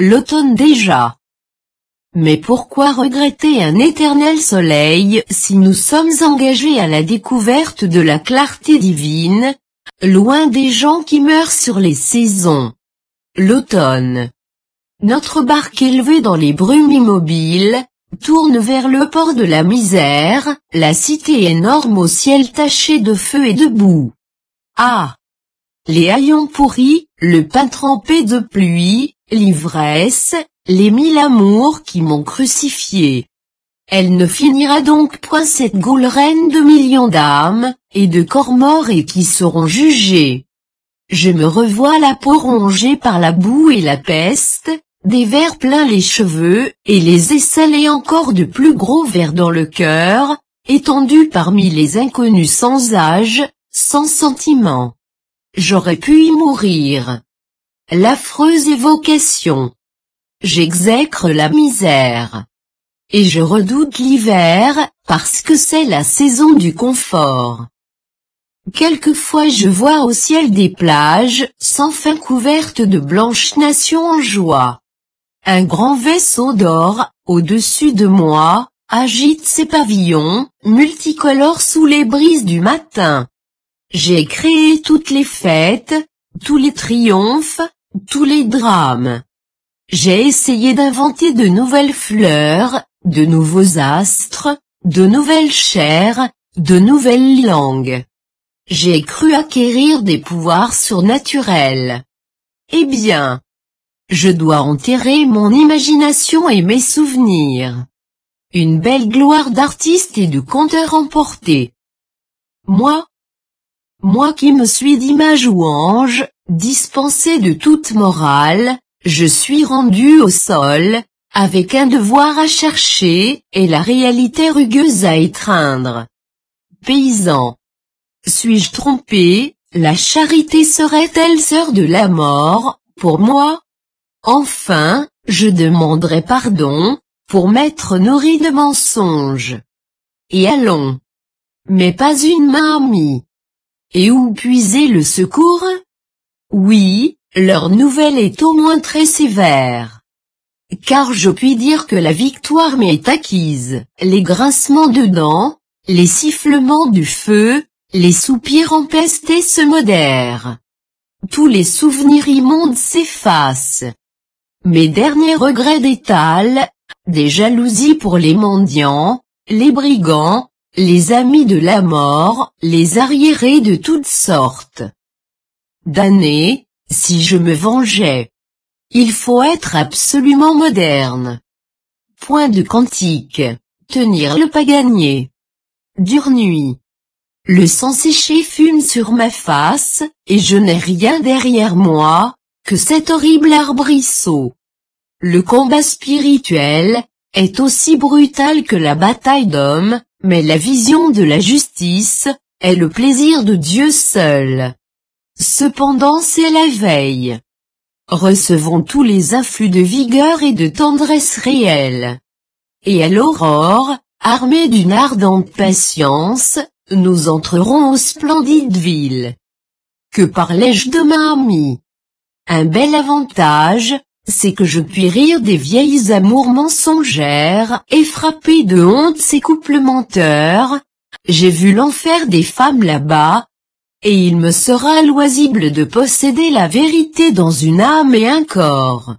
l'automne déjà. Mais pourquoi regretter un éternel soleil si nous sommes engagés à la découverte de la clarté divine, loin des gens qui meurent sur les saisons? L'automne. Notre barque élevée dans les brumes immobiles, tourne vers le port de la misère, la cité énorme au ciel taché de feu et de boue. Ah Les haillons pourris, le pain trempé de pluie, l'ivresse, les mille amours qui m'ont crucifié. Elle ne finira donc point cette gaule reine de millions d'âmes, et de corps morts et qui seront jugés. Je me revois la peau rongée par la boue et la peste, des vers pleins les cheveux, et les aisselles et encore de plus gros vers dans le cœur, étendus parmi les inconnus sans âge, sans sentiment. J'aurais pu y mourir. L'affreuse évocation. J'exècre la misère. Et je redoute l'hiver, parce que c'est la saison du confort. Quelquefois je vois au ciel des plages, sans fin couvertes de blanches nations en joie. Un grand vaisseau d'or, au-dessus de moi, agite ses pavillons, multicolores sous les brises du matin. J'ai créé toutes les fêtes, tous les triomphes, tous les drames. J'ai essayé d'inventer de nouvelles fleurs, de nouveaux astres, de nouvelles chairs, de nouvelles langues. J'ai cru acquérir des pouvoirs surnaturels. Eh bien, je dois enterrer mon imagination et mes souvenirs. Une belle gloire d'artiste et de conteur emporté. Moi, moi qui me suis d'image ou ange, dispensé de toute morale, je suis rendu au sol, avec un devoir à chercher, et la réalité rugueuse à étreindre. Paysan. Suis-je trompé, la charité serait-elle sœur de la mort, pour moi? Enfin, je demanderai pardon, pour m'être nourri de mensonges. Et allons. Mais pas une main amie. Et où puiser le secours? Oui, leur nouvelle est au moins très sévère. Car je puis dire que la victoire m'est acquise. Les grincements de dents, les sifflements du feu, les soupirs empestés se modèrent. Tous les souvenirs immondes s'effacent. Mes derniers regrets d'étal, des jalousies pour les mendiants, les brigands, les amis de la mort, les arriérés de toutes sortes. D'années, si je me vengeais. Il faut être absolument moderne. Point de cantique. Tenir le pas gagné. Dure nuit. Le sang séché fume sur ma face, et je n'ai rien derrière moi, que cet horrible arbrisseau. Le combat spirituel, est aussi brutal que la bataille d'hommes, mais la vision de la justice, est le plaisir de Dieu seul. Cependant c'est la veille. Recevons tous les afflux de vigueur et de tendresse réelle. Et à l'aurore, armés d'une ardente patience, nous entrerons aux splendides villes. Que parlais-je de ma amie? Un bel avantage, c'est que je puis rire des vieilles amours mensongères et frapper de honte ces couples menteurs. J'ai vu l'enfer des femmes là-bas, et il me sera loisible de posséder la vérité dans une âme et un corps.